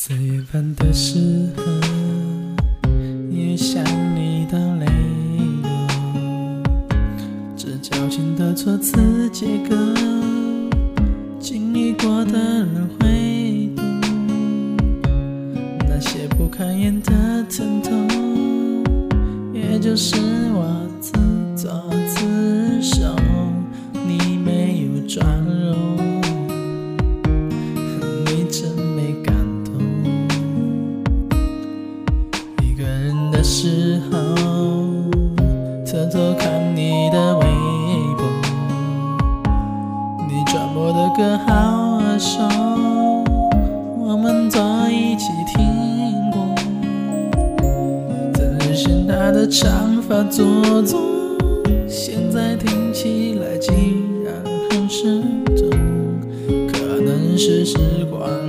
在夜半的时候，也想你的泪流。这矫情的措辞结构，经历过的人会懂。那些不堪言的疼痛，也就是我自作。好候偷偷看你的微博你转播的歌好耳熟我们坐一起听过。只是他的唱法做作现在听起来竟然很生动可能是时光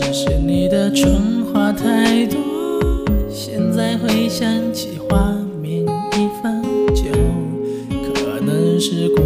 只是你的蠢话太多，现在回想起画面已翻旧，可能是过。